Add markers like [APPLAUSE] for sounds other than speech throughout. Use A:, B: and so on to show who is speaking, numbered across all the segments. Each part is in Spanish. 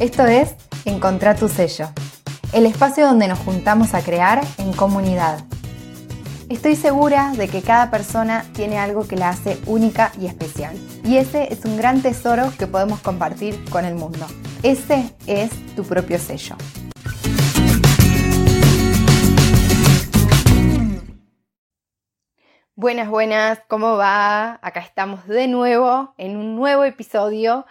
A: Esto es Encontrar tu sello, el espacio donde nos juntamos a crear en comunidad. Estoy segura de que cada persona tiene algo que la hace única y especial. Y ese es un gran tesoro que podemos compartir con el mundo. Ese es tu propio sello. Buenas, buenas, ¿cómo va? Acá estamos de nuevo en un nuevo episodio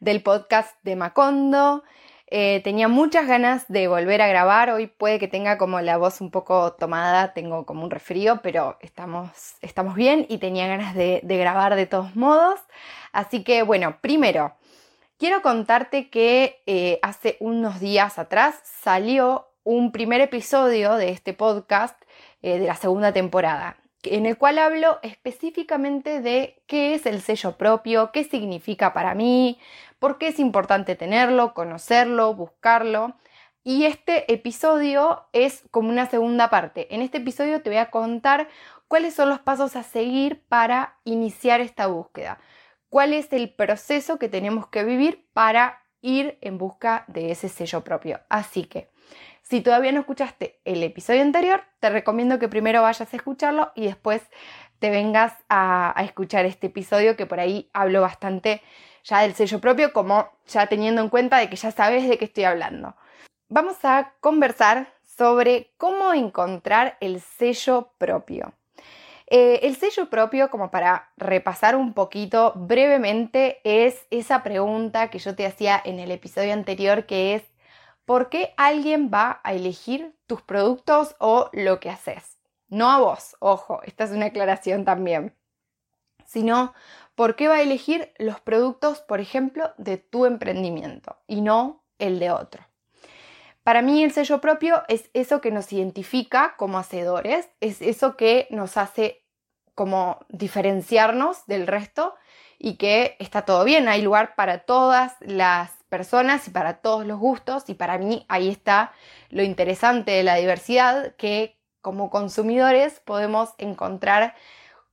A: del podcast de Macondo. Eh, tenía muchas ganas de volver a grabar, hoy puede que tenga como la voz un poco tomada, tengo como un resfrío, pero estamos, estamos bien y tenía ganas de, grabar de todos modos. Así que bueno, primero, quiero contarte que eh, hace unos días atrás salió un primer episodio de este podcast eh, de la segunda temporada en el cual hablo específicamente de qué es el sello propio, qué significa para mí, por qué es importante tenerlo, conocerlo, buscarlo. Y este episodio es como una segunda parte. En este episodio te voy a contar cuáles son los pasos a seguir para iniciar esta búsqueda, cuál es el proceso que tenemos que vivir para ir en busca de ese sello propio. Así que si todavía no escuchaste el episodio anterior, te recomiendo que primero vayas a escucharlo y después te vengas a, escuchar este episodio que por ahí hablo bastante ya del sello propio, como ya teniendo en cuenta de que ya sabes de qué estoy hablando. Vamos a conversar sobre cómo encontrar el sello propio. Eh, el sello propio, como para repasar un poquito brevemente, es esa pregunta que yo te hacía en el episodio anterior, que es ¿por qué alguien va a elegir tus productos o lo que haces? No a vos, ojo, esta es una aclaración también, sino ¿por qué va a elegir los productos, por ejemplo, de tu emprendimiento y no el de otro? Para mí el sello propio es eso que nos identifica como hacedores, es eso que nos hace como diferenciarnos del resto y que está todo bien, hay lugar para todas las personas y para todos los gustos y para mí ahí está lo interesante de la diversidad que como consumidores podemos encontrar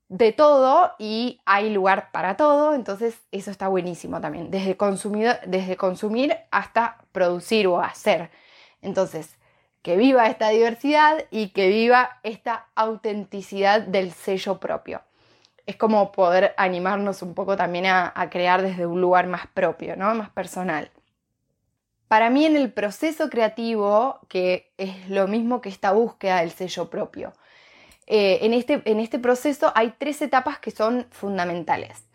A: de todo y hay lugar para todo, entonces eso está buenísimo también, desde, desde consumir hasta producir o hacer. Entonces, que viva esta diversidad y que viva esta autenticidad del sello propio es como poder animarnos un poco también a, crear desde un lugar más propio, ¿no? Más personal. Para mí en el proceso creativo, que es lo mismo que esta búsqueda del sello propio, eh, en, este, en este proceso hay tres etapas que son fundamentales.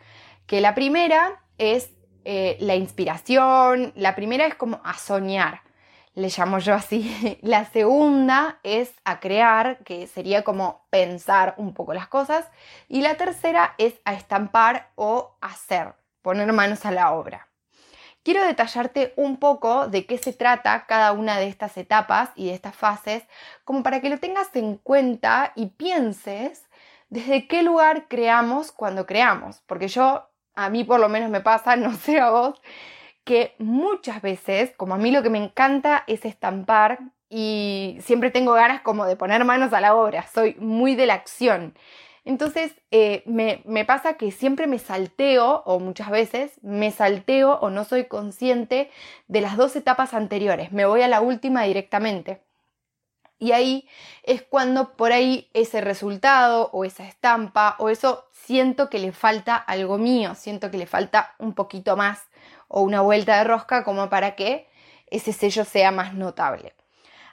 A: Que la primera es eh, la inspiración, la primera es como a soñar le llamo yo así. [LAUGHS] La segunda es a crear, que sería como pensar un poco las cosas. Y la tercera es a estampar o hacer, poner manos a la obra. Quiero detallarte un poco de qué se trata cada una de estas etapas y de estas fases, como para que lo tengas en cuenta y pienses desde qué lugar creamos cuando creamos. Porque yo, a mí por lo menos me pasa, [LAUGHS] no sé a vos, que muchas veces, como a mí lo que me encanta es estampar y siempre tengo ganas como de poner manos a la obra, soy muy de la acción. Entonces eh, me, me pasa que siempre me salteo, o muchas veces me salteo o no soy consciente de las dos etapas anteriores, me voy a la última directamente. Y ahí es cuando por ahí ese resultado o esa estampa o eso siento que le falta algo mío, siento que le falta un poquito más o una vuelta de rosca como para que ese sello sea más notable.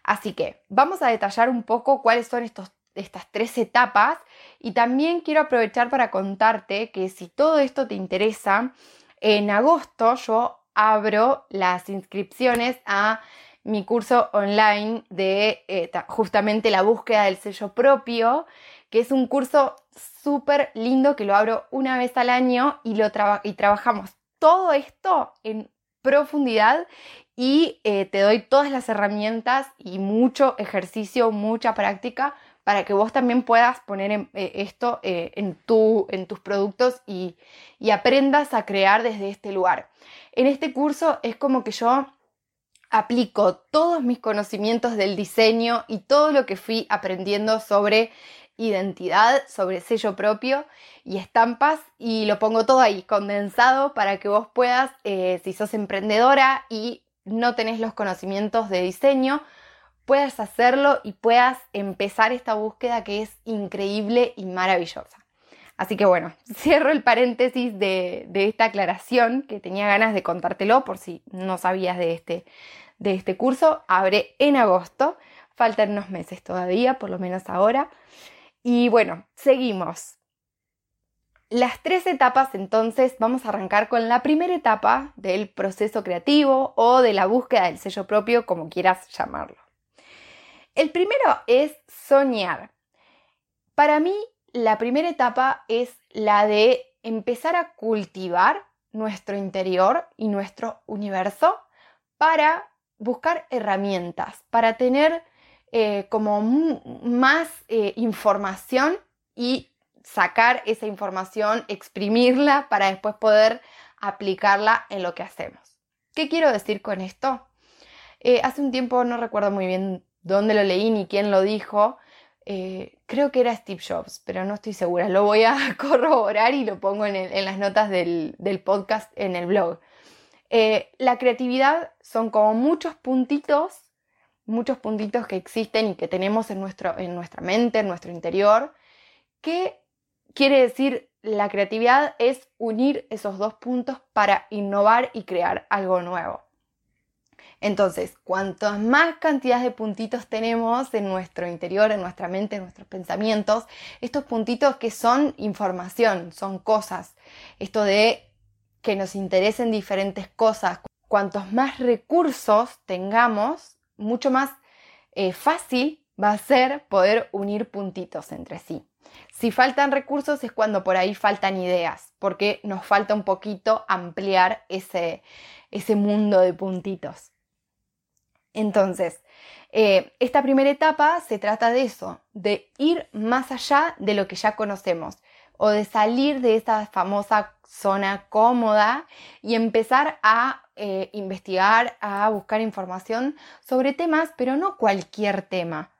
A: Así que vamos a detallar un poco cuáles son estos, estas tres etapas. Y también quiero aprovechar para contarte que si todo esto te interesa, en agosto yo abro las inscripciones a mi curso online de eh, justamente la búsqueda del sello propio, que es un curso súper lindo que lo abro una vez al año y, lo y trabajamos todo esto en profundidad. Y eh, te doy todas las herramientas y mucho ejercicio, mucha práctica para que vos también puedas poner eh, esto eh, en, tu, en, tus productos y, aprendas a crear desde este lugar. En este curso es como que yo aplico todos mis conocimientos del diseño y todo lo que fui aprendiendo sobre identidad, sobre sello propio y estampas y lo pongo todo ahí condensado para que vos puedas, eh, si sos emprendedora y no tenés los conocimientos de diseño, puedas hacerlo y puedas empezar esta búsqueda que es increíble y maravillosa. Así que bueno, [LAUGHS] cierro el paréntesis de, esta aclaración que tenía ganas de contártelo por si no sabías de este, de este curso. Abre en agosto, faltan unos meses todavía, por lo menos ahora. Y bueno, seguimos. Las tres etapas, entonces, vamos a arrancar con la primera etapa del proceso creativo o de la búsqueda del sello propio, como quieras llamarlo. El primero es soñar. Para mí, la primera etapa es la de empezar a cultivar nuestro interior y nuestro universo para buscar herramientas, para tener eh, como más eh, información y sacar esa información, exprimirla para después poder aplicarla en lo que hacemos. ¿Qué quiero decir con esto? Eh, hace un tiempo no recuerdo muy bien dónde lo leí ni quién lo dijo, eh, creo que era Steve Jobs, pero no estoy segura. Lo voy a [LAUGHS] corroborar y lo pongo en, las notas del, podcast en el blog. Eh, la creatividad son como muchos puntitos, muchos puntitos que existen y que tenemos en, nuestro, en nuestra mente, en nuestro interior. ¿Qué quiere decir la creatividad? Es unir esos dos puntos para innovar y crear algo nuevo. Entonces, cuanto más cantidad de puntitos tenemos en nuestro interior, en nuestra mente, en nuestros pensamientos, estos puntitos que son información, son cosas, esto de que nos interesen diferentes cosas, cuantos más recursos tengamos, mucho más eh, fácil va a ser poder unir puntitos entre sí. Si faltan recursos es cuando por ahí faltan ideas, porque nos falta un poquito ampliar ese, ese mundo de puntitos. Entonces, eh, esta primera etapa se trata de eso, de ir más allá de lo que ya conocemos o de salir de esa famosa zona cómoda y empezar a eh, investigar, a buscar información sobre temas, pero no cualquier tema.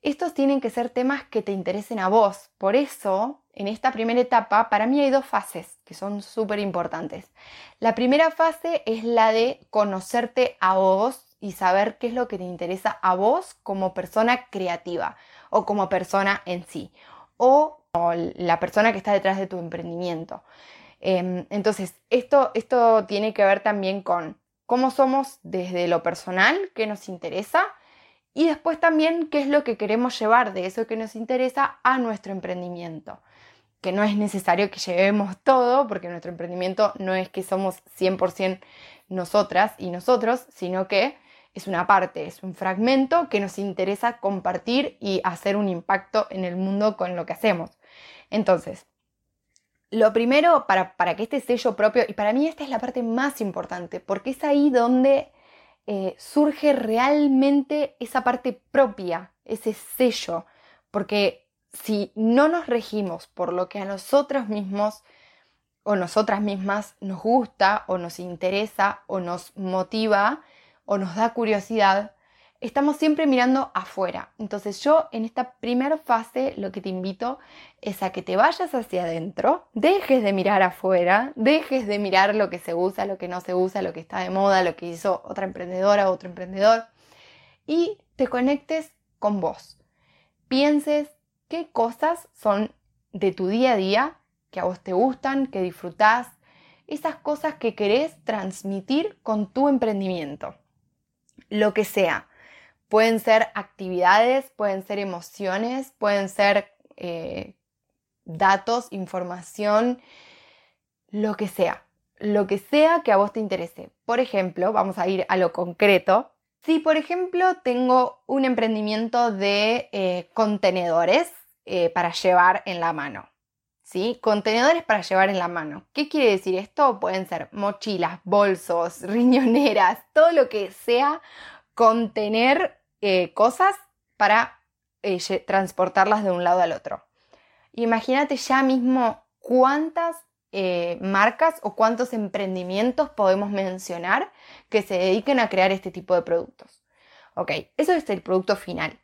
A: Estos tienen que ser temas que te interesen a vos. Por eso, en esta primera etapa, para mí hay dos fases que son súper importantes. La primera fase es la de conocerte a vos y saber qué es lo que te interesa a vos como persona creativa o como persona en sí o, la persona que está detrás de tu emprendimiento. Em, entonces, esto, esto tiene que ver también con cómo somos desde lo personal, qué nos interesa y después también qué es lo que queremos llevar de eso que nos interesa a nuestro emprendimiento. Que no es necesario que llevemos todo, porque nuestro emprendimiento no es que somos 100% nosotras y nosotros, sino que es una parte, es un fragmento que nos interesa compartir y hacer un impacto en el mundo con lo que hacemos. Entonces, lo primero para, que este sello propio, y para mí esta es la parte más importante, porque es ahí donde eh, surge realmente esa parte propia, ese sello, porque si no nos regimos por lo que a nosotros mismos o nosotras mismas nos gusta o nos interesa o nos motiva, o nos da curiosidad, estamos siempre mirando afuera. Entonces yo en esta primera fase lo que te invito es a que te vayas hacia adentro, dejes de mirar afuera, dejes de mirar lo que se usa, lo que no se usa, lo que está de moda, lo que hizo otra emprendedora, otro emprendedor, y te conectes con vos. Pienses qué cosas son de tu día a día que a vos te gustan, que disfrutás, esas cosas que querés transmitir con tu emprendimiento lo que sea. Pueden ser actividades, pueden ser emociones, pueden ser eh, datos, información, lo que sea. Lo que sea que a vos te interese. Por ejemplo, vamos a ir a lo concreto. Si, por ejemplo, tengo un emprendimiento de eh, contenedores eh, para llevar en la mano. ¿Sí? Contenedores para llevar en la mano. ¿Qué quiere decir esto? Pueden ser mochilas, bolsos, [LAUGHS] riñoneras, todo lo que sea contener eh, cosas para eh, transportarlas de un lado al otro. Imagínate ya mismo cuántas eh, marcas o cuántos emprendimientos podemos mencionar que se dediquen a crear este tipo de productos. Ok, eso es el producto final.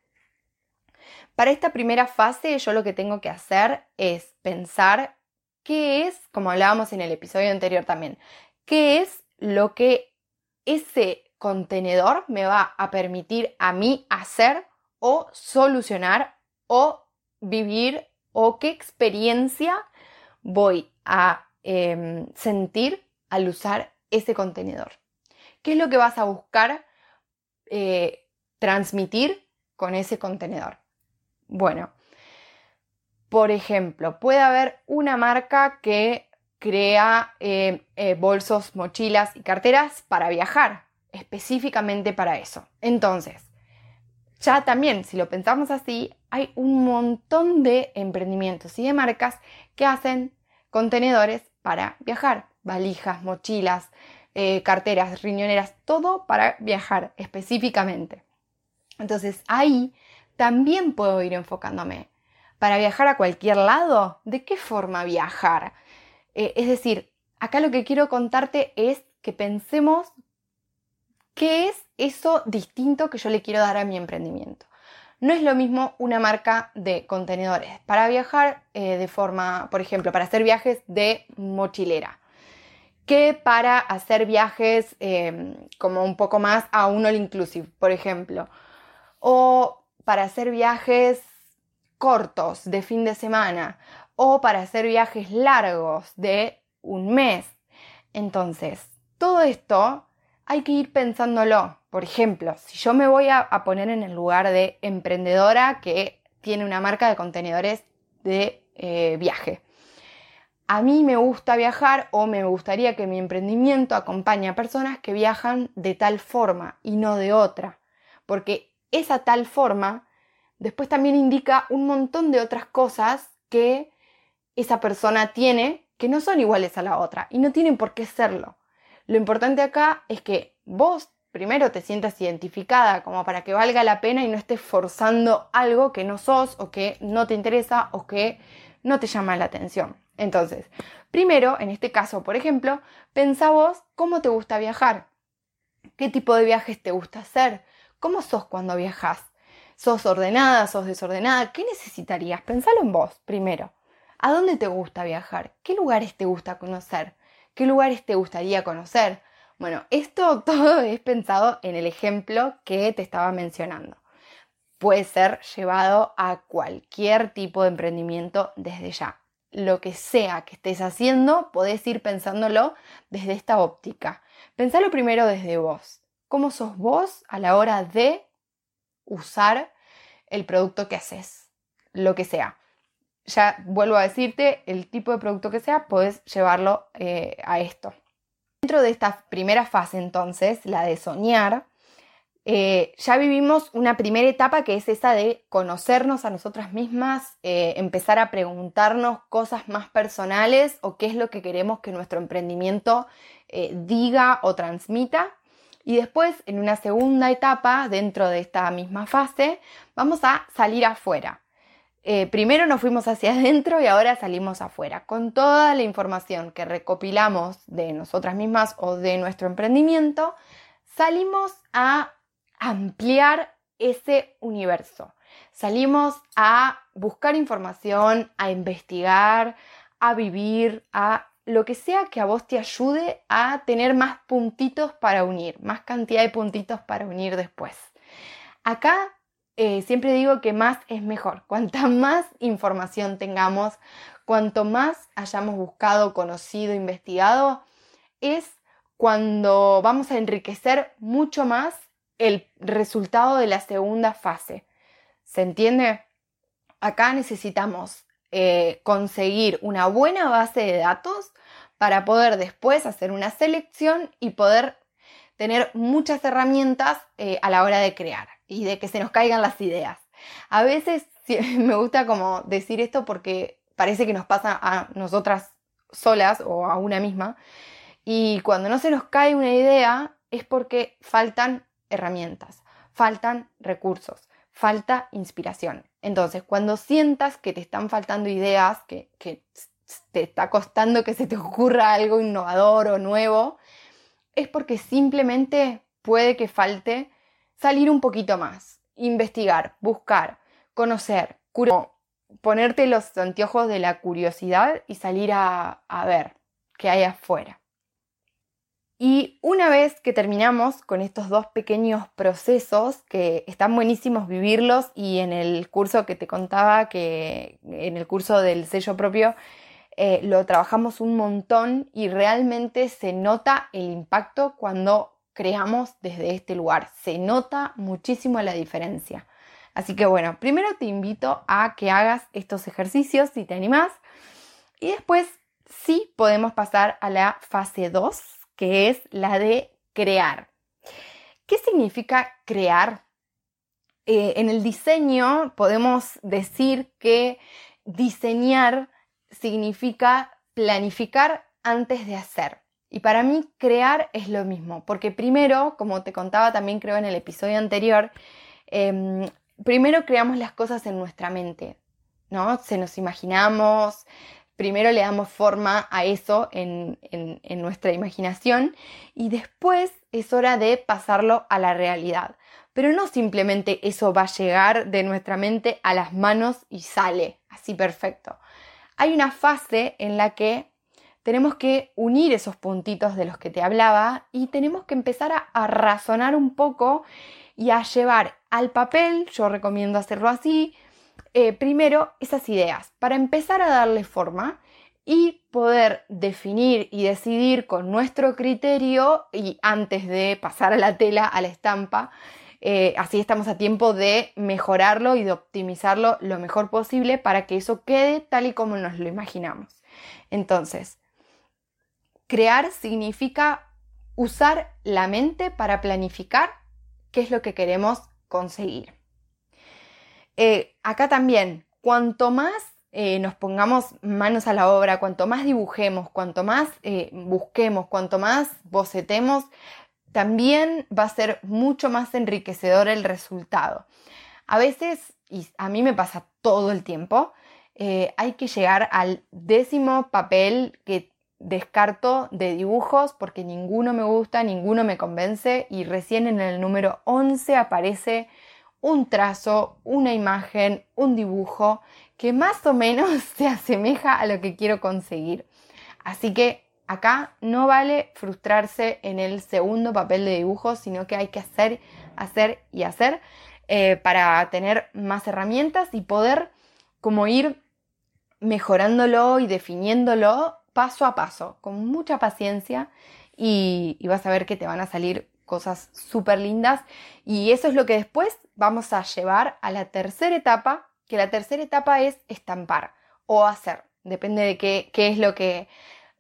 A: Para esta primera fase yo lo que tengo que hacer es pensar qué es, como hablábamos en el episodio anterior también, qué es lo que ese contenedor me va a permitir a mí hacer o solucionar o vivir o qué experiencia voy a em, sentir al usar ese contenedor. ¿Qué es lo que vas a buscar eh, transmitir con ese contenedor? Bueno, por ejemplo, puede haber una marca que crea eh, eh, bolsos, mochilas y carteras para viajar, específicamente para eso. Entonces, ya también, si lo pensamos así, hay un montón de emprendimientos y de marcas que hacen contenedores para viajar, valijas, mochilas, eh, carteras, riñoneras, todo para viajar específicamente. Entonces ahí también puedo ir enfocándome. Para viajar a cualquier lado, ¿de qué forma viajar? Eh, es decir, acá lo que quiero contarte es que pensemos qué es eso distinto que yo le quiero dar a mi emprendimiento. No es lo mismo una marca de contenedores para viajar eh, de forma, por ejemplo, para hacer viajes de mochilera, que para hacer viajes em, como un poco más a un all inclusive, por ejemplo, o para hacer viajes cortos de fin de semana, o para hacer viajes largos de un mes. Entonces, todo esto hay que ir pensándolo. Por ejemplo, si yo me voy a, poner en el lugar de emprendedora que tiene una marca de contenedores de eh, viaje. A mí me gusta viajar o me gustaría que mi emprendimiento acompañe a personas que viajan de tal forma y no de otra. Porque esa tal forma después también indica un montón de otras cosas que esa persona tiene que no son iguales a la otra y no tienen por qué serlo. Lo importante acá es que vos primero te sientas identificada como para que valga la pena y no estés forzando algo que no sos o que no te interesa o que no te llama la atención. Entonces, primero, en este caso, por ejemplo, pensá vos cómo te gusta viajar, qué tipo de viajes te gusta hacer, cómo sos cuando viajas, sos ordenada, sos desordenada, ¿qué necesitarías? Pensalo en vos primero. ¿A dónde te gusta viajar? ¿Qué lugares te gusta conocer? ¿Qué lugares te gustaría conocer? Bueno, esto [LAUGHS] todo es pensado en el ejemplo que te estaba mencionando. Puede ser llevado a cualquier tipo de emprendimiento desde ya. Lo que sea que estés haciendo, podés ir pensándolo desde esta óptica. Pensalo primero desde vos. ¿Cómo sos vos a la hora de usar el producto que haces? Lo que sea ya vuelvo a decirte, el tipo de producto que sea, puedes llevarlo eh, a esto. Dentro de esta primera fase, entonces, la de soñar, eh, ya vivimos una primera etapa que es esa de conocernos a nosotras mismas, eh, empezar a preguntarnos cosas más personales o qué es lo que queremos que nuestro emprendimiento diga o transmita. Y después, en una segunda etapa, dentro de esta misma fase, vamos a salir afuera. Eh, primero nos fuimos hacia [LAUGHS] adentro y ahora salimos afuera. Con toda la información que recopilamos de nosotras mismas o de nuestro emprendimiento, salimos a ampliar ese universo. Salimos a buscar información, a investigar, a vivir, a lo que sea que a vos te ayude a tener más puntitos para unir, más cantidad de puntitos para unir después. Acá eh, siempre digo que más es mejor. [LAUGHS] Cuanta más información tengamos, cuanto más hayamos buscado, conocido, investigado, es cuando vamos a enriquecer mucho más el resultado de la segunda fase. ¿Se entiende? Acá necesitamos eh, conseguir una buena base de datos para poder después hacer una selección y poder tener muchas herramientas eh, a la hora de crear y de que se nos caigan las ideas. A veces [LAUGHS] me gusta como decir esto porque parece que nos pasa a nosotras solas o a una misma. Y cuando no se nos cae una idea es porque faltan herramientas, faltan recursos, falta inspiración. Entonces, cuando sientas que te están faltando ideas, que, te está costando que se te ocurra algo innovador o nuevo, es porque simplemente puede que falte salir un poquito más, investigar, buscar, conocer, ponerte los anteojos de la curiosidad y salir a, ver qué hay afuera. Y una vez que terminamos con estos dos pequeños procesos, que están buenísimos vivirlos y en el curso que te contaba, que en el curso del sello propio, eh, lo trabajamos un montón y realmente se nota el impacto cuando creamos desde este lugar. Se nota muchísimo la diferencia. Así que bueno, primero te invito a que hagas estos ejercicios si te animas y después sí podemos pasar a la fase 2, que es la de crear. ¿Qué significa crear? Eh, en el diseño podemos decir que diseñar significa planificar antes de hacer. Y para mí crear es lo mismo, porque primero, como te contaba también creo en el episodio anterior, em, primero creamos las cosas en nuestra mente, ¿no? Se nos imaginamos, primero le damos forma a eso en, nuestra imaginación y después es hora de pasarlo a la realidad. Pero no simplemente eso va a llegar de nuestra mente a las manos y sale así perfecto. Hay una fase en la que tenemos que unir esos puntitos de los que te hablaba y tenemos que empezar a, razonar un poco y a llevar al papel, yo recomiendo hacerlo así, eh, primero esas ideas para empezar a darle forma y poder definir y decidir con nuestro criterio y antes de pasar a la tela, a la estampa, eh, así estamos a tiempo de mejorarlo y de optimizarlo lo mejor posible para que eso quede tal y como nos lo imaginamos. Entonces, crear significa usar la mente para planificar qué es lo que queremos conseguir. Eh, acá también, cuanto más eh, nos pongamos manos a la obra, cuanto más dibujemos, cuanto más eh, busquemos, cuanto más bocetemos, también va a ser mucho más enriquecedor el resultado. A veces, y a mí me pasa todo el tiempo, hay que llegar al décimo papel que descarto de dibujos porque ninguno me gusta, ninguno me convence y recién en el número 11 aparece un trazo, una imagen, un dibujo que más o menos [LAUGHS] se asemeja a lo que quiero conseguir. Así que acá no vale frustrarse en el segundo papel de dibujo, sino que hay que hacer, hacer y hacer eh, para tener más herramientas y poder como ir mejorándolo y definiéndolo paso a paso, con mucha paciencia y, vas a ver que te van a salir cosas súper lindas. Y eso es lo que después vamos a llevar a la tercera etapa, que la tercera etapa es estampar o hacer, depende de qué, qué es lo que,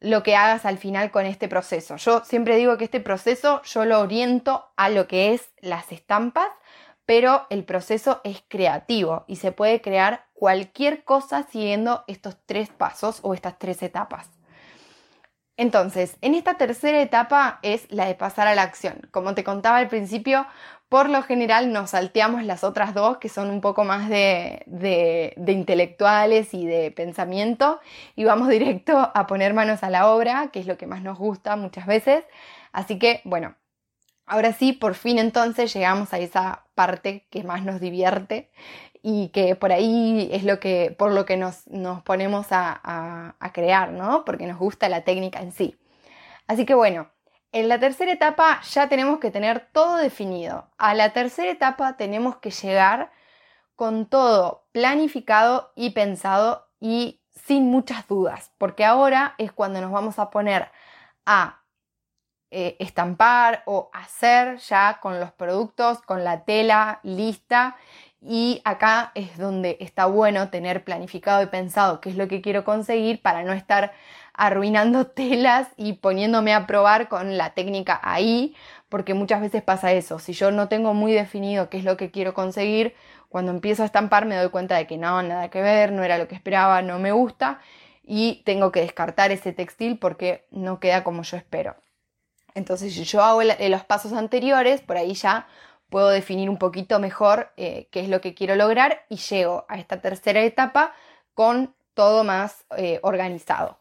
A: lo que hagas al final con este proceso. Yo siempre digo que este proceso yo lo oriento a lo que es las estampas, pero el proceso es creativo y se puede crear cualquier cosa siguiendo estos tres pasos o estas tres etapas. Entonces, en esta tercera etapa es la de pasar a la acción. Como te contaba al principio, por lo general nos salteamos las otras dos, que son un poco más de, de, intelectuales y de pensamiento, y vamos [LAUGHS] directo a poner manos a la obra, que es lo que más nos gusta muchas veces. Así que, bueno, ahora sí, por fin entonces llegamos a esa parte que más nos divierte y que por ahí es lo que, por lo que nos, ponemos a, crear, ¿no? Porque nos gusta la técnica en sí. Así que bueno, en la tercera etapa ya tenemos que tener todo definido. A la tercera etapa tenemos que llegar con todo planificado y pensado y sin muchas dudas, porque ahora es cuando nos vamos a poner a eh, estampar o hacer ya con los productos, con la tela lista y acá es donde está bueno tener planificado y pensado qué es lo que quiero conseguir para no estar arruinando [LAUGHS] telas y poniéndome a probar con la técnica ahí, porque muchas veces pasa eso. Si yo no tengo muy definido qué es lo que quiero conseguir, cuando empiezo a estampar me doy cuenta de que no, nada que ver, no era lo que esperaba, no me gusta y tengo que descartar ese textil porque no queda como yo espero. Entonces, si yo hago los pasos anteriores, por ahí ya puedo definir un poquito mejor eh, qué es lo que quiero lograr y llego a esta tercera etapa con todo más eh, organizado.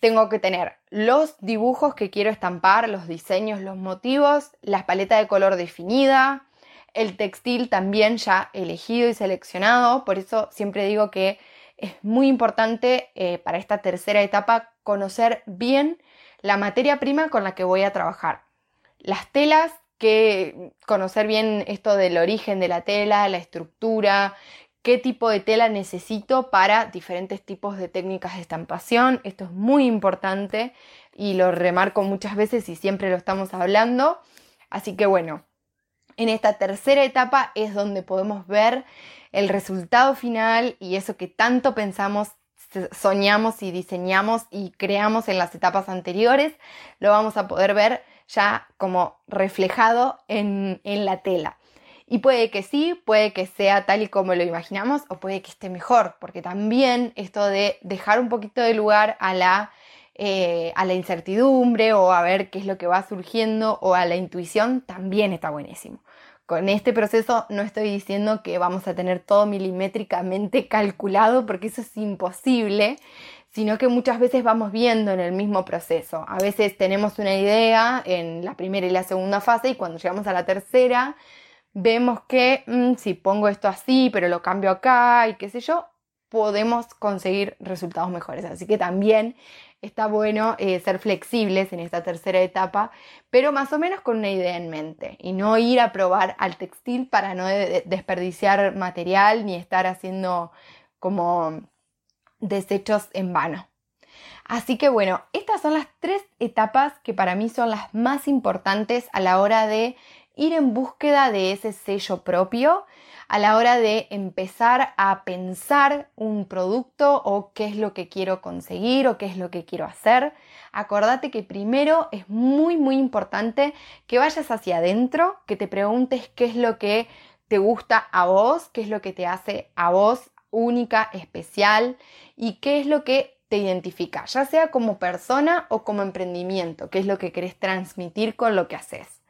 A: Tengo que tener los dibujos que quiero estampar, los diseños, los motivos, la paleta de color definida, el textil también ya elegido y seleccionado. Por eso siempre digo que es muy importante eh, para esta tercera etapa conocer bien la materia prima con la que voy a trabajar. Las telas, que conocer bien esto del origen de la tela, la estructura, qué tipo de tela necesito para diferentes tipos de técnicas de estampación. Esto es muy importante y lo remarco muchas veces y siempre lo estamos hablando. Así que bueno, en esta tercera etapa es donde podemos ver el resultado final y eso que tanto pensamos, soñamos y diseñamos y creamos en las etapas anteriores, lo vamos a poder ver ya como reflejado en, en la tela. Y puede que sí, puede que sea tal y como lo imaginamos o puede que esté mejor, porque también esto de dejar un poquito de lugar a la, eh, a la incertidumbre o a ver qué es lo que va surgiendo o a la intuición también está buenísimo. Con este proceso no estoy diciendo que vamos a tener todo milimétricamente calculado porque eso es imposible, sino que muchas veces vamos viendo en el mismo proceso. A veces tenemos una idea en la primera y la segunda fase y cuando llegamos a la tercera vemos que mm, si pongo esto así, pero lo cambio acá y qué sé yo, podemos conseguir resultados mejores. Así que también está bueno eh, ser flexibles en esta tercera etapa, pero más o menos con una idea en mente y no ir a probar al textil para no desperdiciar material ni estar haciendo como desechos en vano. Así que bueno, estas son las tres etapas que para mí son las más importantes a la hora de ir en búsqueda de ese sello propio a la hora de empezar a pensar un producto o qué es lo que quiero conseguir o qué es lo que quiero hacer. Acordate que primero es muy muy importante que vayas hacia adentro, que te preguntes qué es lo que te gusta a vos, qué es lo que te hace a vos única, especial y qué es lo que te identifica, ya sea como persona o como emprendimiento, qué es lo que querés transmitir con lo que haces.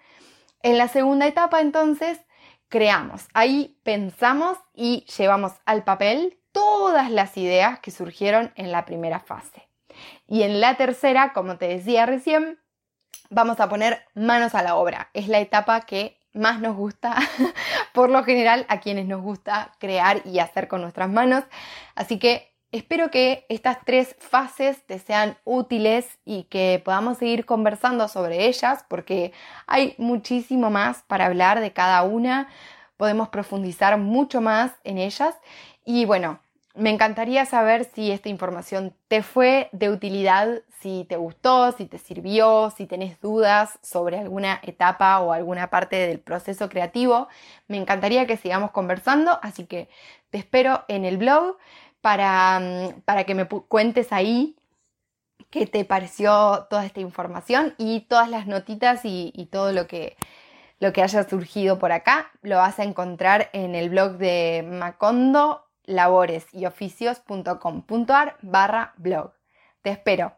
A: En la segunda etapa, entonces, creamos. Ahí pensamos y llevamos al papel todas las ideas que surgieron en la primera fase. Y en la tercera, como te decía recién, vamos a poner manos a la obra. Es la etapa que más nos gusta, [LAUGHS] por lo general, a quienes nos gusta crear y hacer con nuestras manos. Así que Espero que estas tres fases te sean útiles y que podamos seguir conversando sobre ellas porque hay muchísimo más para hablar de cada una, podemos profundizar mucho más en ellas y bueno, me encantaría saber si esta información te fue de utilidad, si te gustó, si te sirvió, si tenés dudas sobre alguna etapa o alguna parte del proceso creativo. Me encantaría que sigamos conversando, así que te espero en el blog. Mm, para, que me cuentes ahí qué te pareció toda esta información y todas las notitas y, todo lo que, lo que haya surgido por acá lo vas a encontrar en el blog de Macondo labores y oficios.com.ar barra blog. Te espero.